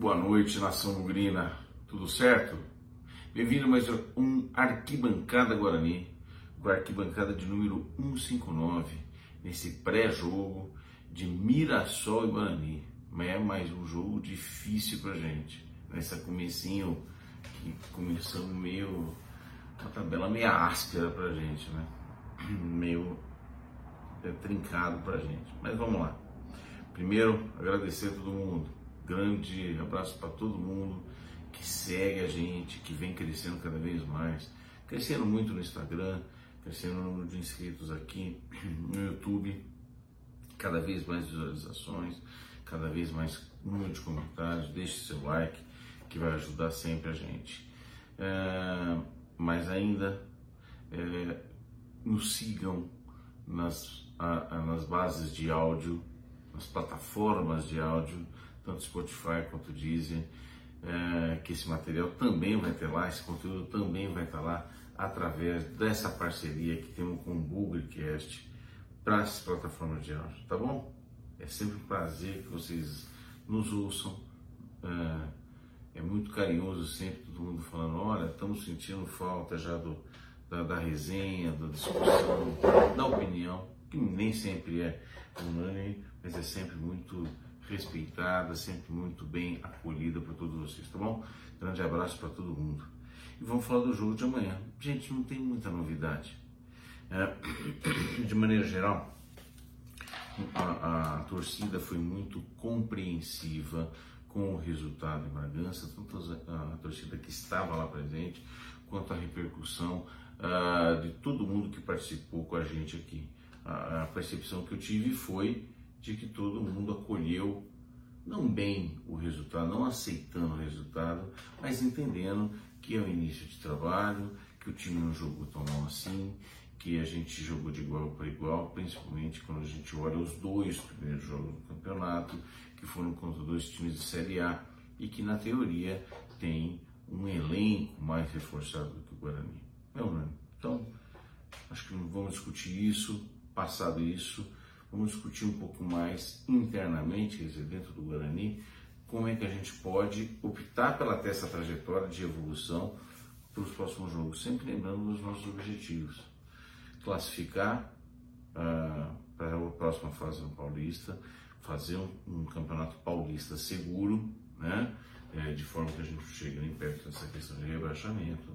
Boa noite, nação ugrina. Tudo certo? Bem-vindo mais um Arquibancada Guarani, a arquibancada de número 159, nesse pré-jogo de Mirassol e Guarani. É mais um jogo difícil pra gente. Nessa comecinho que começamos meio. uma tabela meio áspera pra gente, né? Meio é, trincado pra gente. Mas vamos lá. Primeiro, agradecer a todo mundo grande abraço para todo mundo que segue a gente, que vem crescendo cada vez mais, crescendo muito no Instagram, crescendo no número de inscritos aqui no YouTube, cada vez mais visualizações, cada vez mais número de comentários, deixe seu like que vai ajudar sempre a gente. É, mas ainda é, nos sigam nas, a, a, nas bases de áudio, nas plataformas de áudio tanto Spotify quanto Deezer, é, que esse material também vai ter lá, esse conteúdo também vai estar lá através dessa parceria que temos com o Googlecast para as plataformas de áudio, tá bom? É sempre um prazer que vocês nos ouçam. É, é muito carinhoso sempre todo mundo falando, olha, estamos sentindo falta já do, da, da resenha, da discussão, da opinião, que nem sempre é unânime, mas é sempre muito respeitada, sempre muito bem acolhida por todos vocês, tá bom? Grande abraço para todo mundo. E vamos falar do jogo de amanhã. Gente, não tem muita novidade. É, de maneira geral, a, a, torcida foi muito compreensiva com o resultado em Bragança, tanto a, a torcida que estava lá presente, quanto a repercussão uh, de todo mundo que participou com a gente aqui. A, a percepção que eu tive foi de que todo mundo acolheu não bem o resultado, não aceitando o resultado, mas entendendo que é o início de trabalho, que o time não jogou tão mal assim, que a gente jogou de igual para igual, principalmente quando a gente olha os dois primeiros jogos do campeonato, que foram contra dois times de Série A e que na teoria tem um elenco mais reforçado do que o Guarani. É, né? Então, acho que não vamos discutir isso, passado isso, Vamos discutir um pouco mais internamente, quer dizer, dentro do Guarani, como é que a gente pode optar pela essa trajetória de evolução para os próximos jogos, sempre lembrando dos nossos objetivos. Classificar uh, para a próxima fase no Paulista, fazer um, um campeonato paulista seguro, né? É, de forma que a gente chegue nem perto dessa questão de rebaixamento,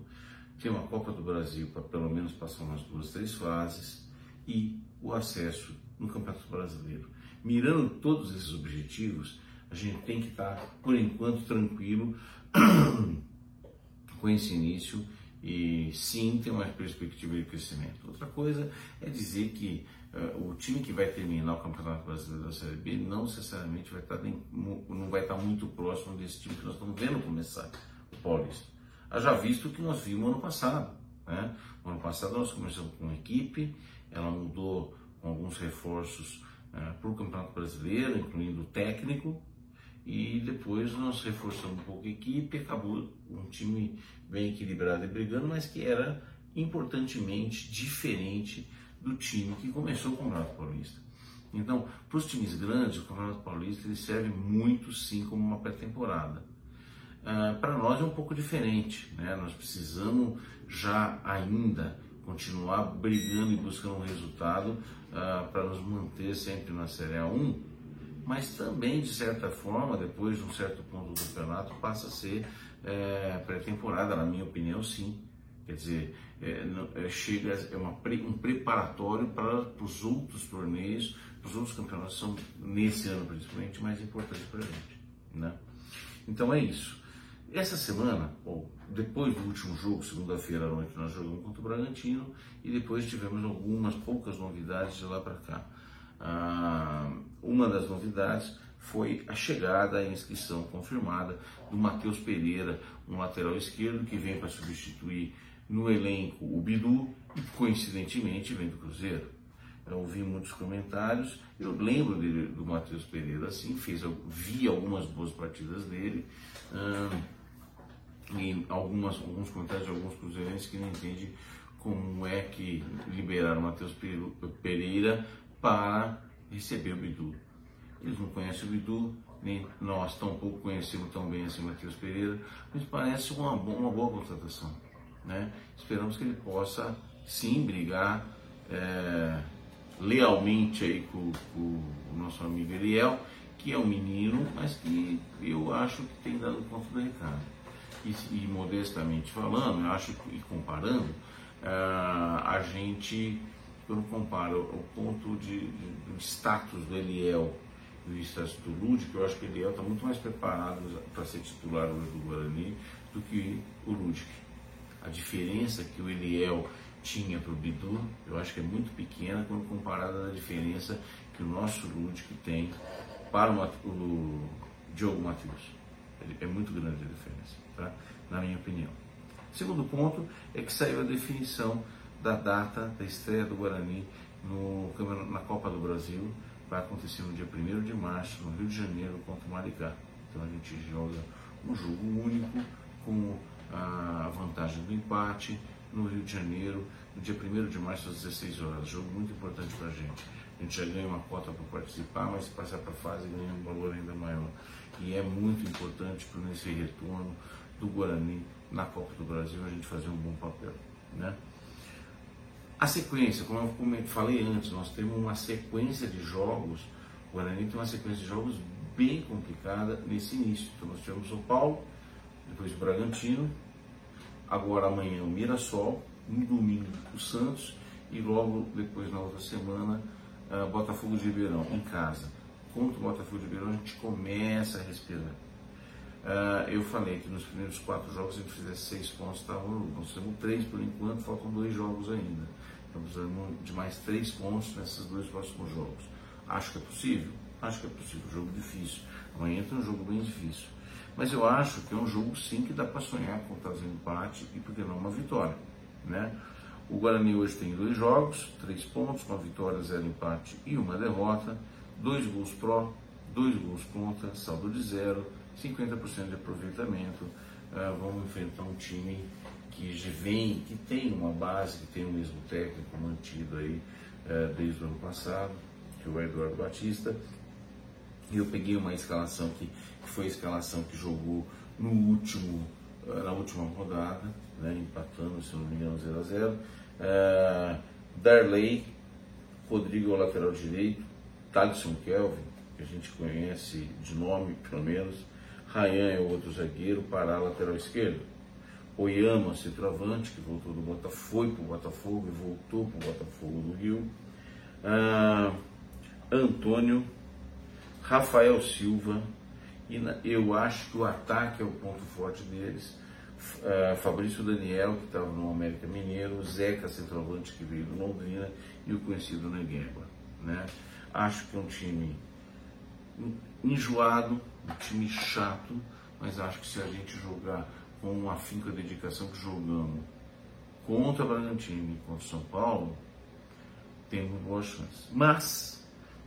ter uma Copa do Brasil para pelo menos passar umas duas, três fases e o acesso no Campeonato Brasileiro. Mirando todos esses objetivos, a gente tem que estar, por enquanto, tranquilo com esse início e sim ter uma perspectiva de crescimento. Outra coisa é dizer que uh, o time que vai terminar o Campeonato Brasileiro da Série B não necessariamente vai estar, nem, não vai estar muito próximo desse time que nós estamos vendo começar, o Paulista. Já visto o que nós vimos ano passado. Né? No ano passado nós começamos com uma equipe, ela mudou alguns reforços uh, para o Campeonato Brasileiro, incluindo o técnico, e depois nós reforçamos um pouco a equipe, acabou um time bem equilibrado e brigando, mas que era importantemente diferente do time que começou o Campeonato Paulista. Então, para os times grandes, o Campeonato Paulista ele serve muito sim como uma pré-temporada. Uh, para nós é um pouco diferente, né? nós precisamos já ainda continuar brigando e buscando um resultado uh, para nos manter sempre na Série A1, mas também, de certa forma, depois de um certo ponto do campeonato, passa a ser é, pré-temporada, na minha opinião, sim. Quer dizer, é, é, chega é uma, um preparatório para os outros torneios, os outros campeonatos são, nesse ano principalmente, mais importantes para a gente. Né? Então é isso. Essa semana, ou depois do último jogo, segunda-feira à noite, nós jogamos contra o Bragantino e depois tivemos algumas poucas novidades de lá para cá. Ah, uma das novidades foi a chegada, a inscrição confirmada do Matheus Pereira, um lateral esquerdo que vem para substituir no elenco o Bidu e coincidentemente vem do Cruzeiro. Eu ouvi muitos comentários, eu lembro dele, do Matheus Pereira assim, fez, vi algumas boas partidas dele. Ah, e algumas, alguns comentários de alguns cruzeirenses que não entendem como é que liberaram Matheus Pereira para receber o Bidu. Eles não conhecem o Bidu, nem nós tampouco conhecemos tão bem assim o Matheus Pereira, mas parece uma, uma boa contratação. Né? Esperamos que ele possa sim brigar é, lealmente aí com, com, o nosso amigo Eliel, que é um menino, mas que eu acho que tem dado conta do recado. E, e modestamente falando, eu acho que, e comparando, uh, a gente, quando compara o ponto de, de, do status do Eliel e o status do Lúdico, eu acho que o Eliel está muito mais preparado para ser titular hoje do Guarani do que o Lúdico. A diferença que o Eliel tinha para o Bidu, eu acho que é muito pequena quando comparada à diferença que o nosso Lúdico tem para o, o Diogo Matheus. É muito grande a diferença, tá? na minha opinião. Segundo ponto é que saiu a definição da data da estreia do Guarani no, na Copa do Brasil. Vai acontecer no dia 1 de março, no Rio de Janeiro, contra o Maricá. Então a gente joga um jogo único com a vantagem do empate no Rio de Janeiro, no dia 1 de março às 16 horas. Jogo muito importante para a gente. A gente já ganha uma cota para participar, mas se passar para a fase ganha um valor ainda maior. E é muito importante para nesse retorno do Guarani na Copa do Brasil a gente fazer um bom papel. Né? A sequência, como eu falei antes, nós temos uma sequência de jogos, o Guarani tem uma sequência de jogos bem complicada nesse início. Então nós tivemos São Paulo, depois o Bragantino, agora amanhã o Mirassol, no domingo o Santos e logo depois na outra semana uh, Botafogo de Ribeirão em casa. Contra o Botafogo de Ribeirão a gente começa a respirar. Uh, eu falei que nos primeiros quatro jogos a gente fizesse seis pontos, tá, nós temos três por enquanto, faltam dois jogos ainda. Estamos precisando de mais três pontos nesses dois próximos jogos. Acho que é possível? Acho que é possível. Jogo difícil. Amanhã tem um jogo bem difícil. Mas eu acho que é um jogo sim que dá para sonhar com trazer um empate e por que não uma vitória. Né? O Guarani hoje tem dois jogos, três pontos, uma vitória, zero empate e uma derrota, dois gols pró, dois gols contra, saldo de zero, 50% de aproveitamento. Uh, vamos enfrentar um time que vem, que tem uma base, que tem o mesmo técnico mantido aí uh, desde o ano passado, que é o Eduardo Batista. E eu peguei uma escalação que, que foi a escalação que jogou no último, uh, na última rodada, né, empatando, se não me engano, 0 a 0 Darley, Rodrigo lateral direito, Thaleson Kelvin, que a gente conhece de nome pelo menos, Rayan é o outro zagueiro, Pará, lateral esquerdo. Oyama, centroavante, que voltou do Botafogo, foi para o Botafogo e voltou para o Botafogo do Rio. Ah, Antônio, Rafael Silva, e eu acho que o ataque é o ponto forte deles. Ah, Fabrício Daniel, que estava no América Mineiro, Zeca, centroavante, que veio do Londrina, e o conhecido Negueba. Né? Acho que é um time enjoado, um time chato, mas acho que se a gente jogar com uma finca dedicação que jogamos contra o Bragantino e contra o São Paulo, temos boas chances. Mas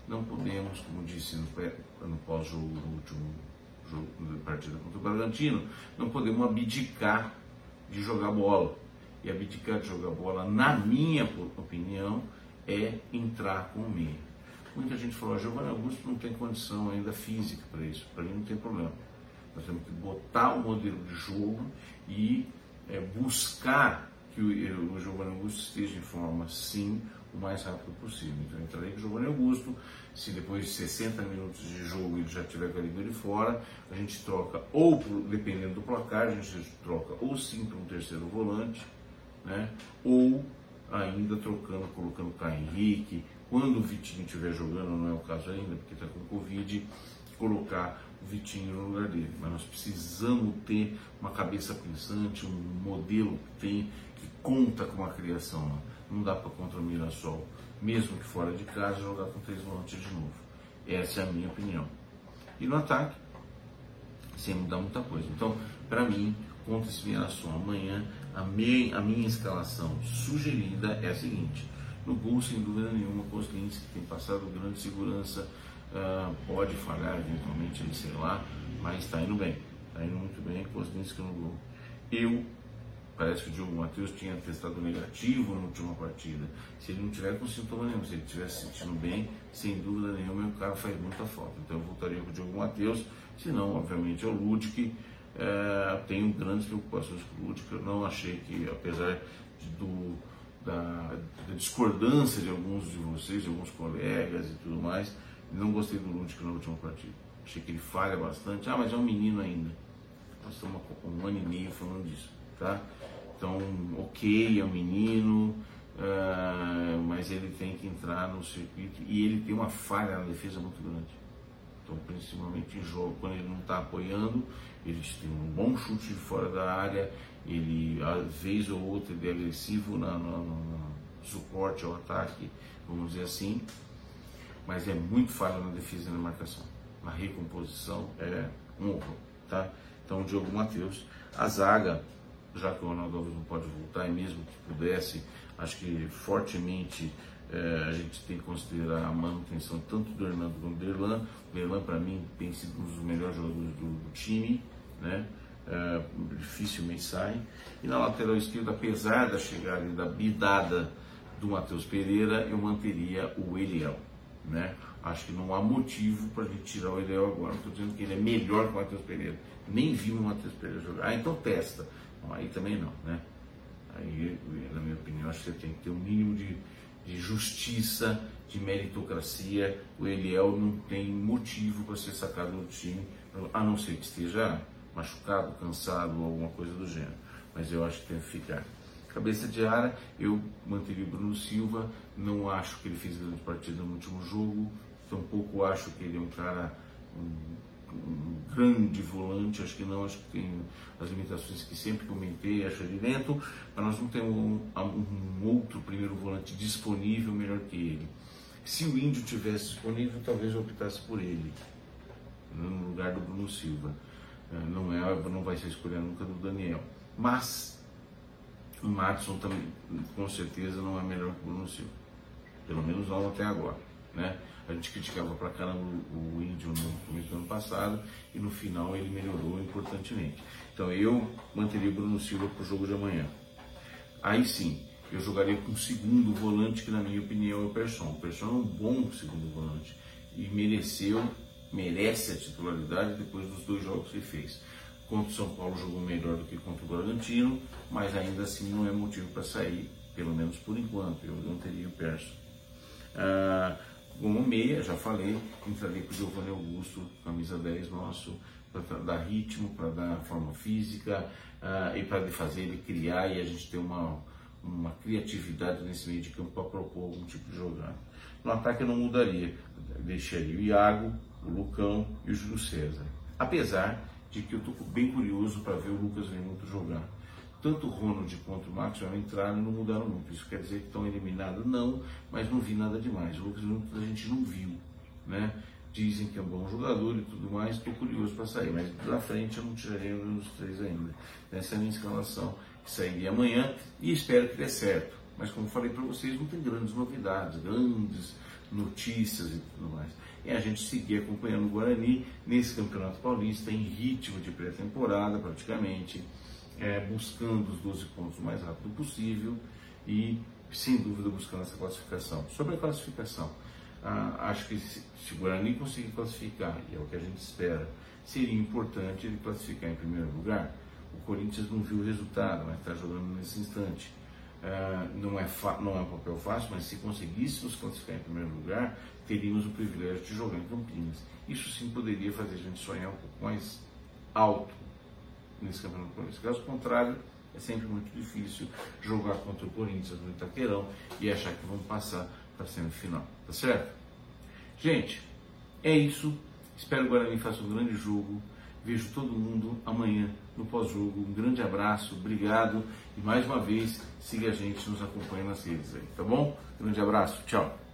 não podemos, como disse no, no pós-jogo do último jogo da partida contra o Bragantino, não podemos abdicar de jogar bola. E abdicar de jogar bola, na minha opinião, é entrar com o meio. Muita gente falou, ah, Giovanni Augusto não tem condição ainda física para isso. Para mim não tem problema. Nós temos que botar o modelo de jogo e é, buscar que o, o Giovanni Augusto esteja em forma, sim, o mais rápido possível. Então, eu entrarei com o Giovanni Augusto. Se depois de 60 minutos de jogo ele já tiver com a língua de fora, a gente troca, ou dependendo do placar, a gente troca ou sim para um terceiro volante, né? ou ainda trocando, colocando o Caio Henrique, quando o Vitinho estiver jogando, não é o caso ainda, porque está com Covid, colocar o Vitinho no lugar dele. Mas nós precisamos ter uma cabeça pensante, um modelo que tem, que conta com a criação. Não dá para contra o Mirassol, mesmo que fora de casa, jogar com três volantes de novo. Essa é a minha opinião. E no ataque, sem mudar muita coisa. Então, para mim, contra esse Mirassol amanhã, a minha, a minha escalação sugerida é a seguinte no gol, sem dúvida nenhuma, Kozlinski, que tem passado grande segurança, uh, pode falhar eventualmente, sei lá, mas está indo bem. Está indo muito bem, Kozlinski no gol. Eu Parece que o Diogo Matheus tinha testado negativo na última partida. Se ele não tiver com sintoma nenhum, se ele estiver se sentindo bem, sem dúvida nenhuma, o cara faz muita falta. Então eu voltaria com o Diogo Matheus, se não, obviamente, é o. É, tenho grandes preocupações com o Ludic. Eu não achei que, apesar de, do, da, da, discordância de alguns de vocês, de alguns colegas e tudo mais, não gostei do Ludic na última partida. Achei que ele falha bastante. Ah, mas é um menino ainda. Estamos um ano e meio falando disso, tá? Então, ok, é um menino, uh, mas ele tem que entrar no circuito e ele tem uma falha na defesa muito grande. Então, principalmente em jogo, quando ele não está apoiando, ele tem um bom chute de fora da área, ele, às vez ou outra, ele é agressivo na, no, no suporte ao ataque, vamos dizer assim, mas é muito falho na defesa e na marcação. Na recomposição é um horror, tá? Então, Diogo Matheus, a zaga já que o Ronaldo Alves não pode voltar, e mesmo que pudesse, acho que fortemente é, a gente tem que considerar a manutenção tanto do Hernando quanto do Erlan. O Erlan, para mim, tem sido um dos melhores jogadores do, do time, né? É, dificilmente sai. E na lateral esquerda, apesar da chegada e da bidada do Matheus Pereira, eu manteria o Eliel. Né? Acho que não há motivo para a gente tirar o Eliel agora. Não estou dizendo que ele é melhor que o Matheus Pereira. Nem vi o Matheus Pereira jogar. Ah, então testa. Bom, aí também não, né? Aí, na minha opinião, acho que você tem que ter um mínimo de, de justiça, de meritocracia. O Eliel não tem motivo para ser sacado do time, a não ser que esteja machucado, cansado ou alguma coisa do gênero. Mas eu acho que tem que ficar. Cabeça de área, eu manteria o Bruno Silva. Não acho que ele fez grande partida no último jogo. Tampouco acho que ele é um cara. Um, um grande volante, acho que não, acho que tem as limitações que sempre comentei, acho ele lento, mas nós não temos um, um, outro primeiro volante disponível melhor que ele. Se o Índio tivesse disponível, talvez eu optasse por ele, no lugar do Bruno Silva. É, não, é, não vai ser escolha nunca do Daniel. Mas o Matson também, com certeza, não é melhor que o Bruno Silva. Pelo menos não até agora. Né? A gente criticava pra caramba o, índio no começo do ano passado e no final ele melhorou importantemente. Então eu manteria o Bruno Silva para o jogo de amanhã. Aí sim, eu jogaria com o segundo volante, que na minha opinião é o Persson. O Persson é um bom segundo volante e mereceu, merece a titularidade depois dos dois jogos que fez. Contra o São Paulo jogou melhor do que contra o Bragantino, mas ainda assim não é motivo para sair, pelo menos por enquanto. Eu manteria o Persson. Ah, como meia, já falei, entraria com o Giovanni Augusto, camisa 10 nosso, para dar ritmo, para dar forma física uh, e para fazer ele criar e a gente ter uma, uma criatividade nesse meio de campo para propor algum tipo de jogada. No ataque eu não mudaria, deixaria o Iago, o Lucão e o Júlio César. Apesar de que eu estou bem curioso para ver o Lucas Venuto jogar tanto Ronald quanto o Maxwell entraram e não mudaram muito. Isso quer dizer que estão eliminados? Não, mas não vi nada demais. O Lucas a gente não viu, né? Dizem que é um bom jogador e tudo mais, estou curioso para sair, mas da frente eu não tiraria um dos três ainda. Essa é a minha escalação, que sairia amanhã e espero que dê certo. Mas como falei para vocês, não tem grandes novidades, grandes notícias e tudo mais. E a gente seguir acompanhando o Guarani nesse Campeonato Paulista em ritmo de pré-temporada praticamente é, buscando os 12 pontos o mais rápido possível e, sem dúvida, buscando essa classificação. Sobre a classificação, ah, acho que se, o Guarani conseguir classificar, e é o que a gente espera, seria importante ele classificar em primeiro lugar. O Corinthians não viu o resultado, mas está jogando nesse instante. Ah, não, é não é um papel fácil, mas se conseguíssemos classificar em primeiro lugar, teríamos o privilégio de jogar em Campinas. Isso sim poderia fazer a gente sonhar um pouco mais alto nesse Campeonato Paulista. Caso contrário, é sempre muito difícil jogar contra o Corinthians no Itaquerão e achar que vão passar para a semifinal, tá certo? Gente, é isso. Espero que o Guarani faça um grande jogo. Vejo todo mundo amanhã no pós-jogo. Um grande abraço, obrigado e mais uma vez siga a gente, nos acompanhe nas redes aí, tá bom? Grande abraço, tchau.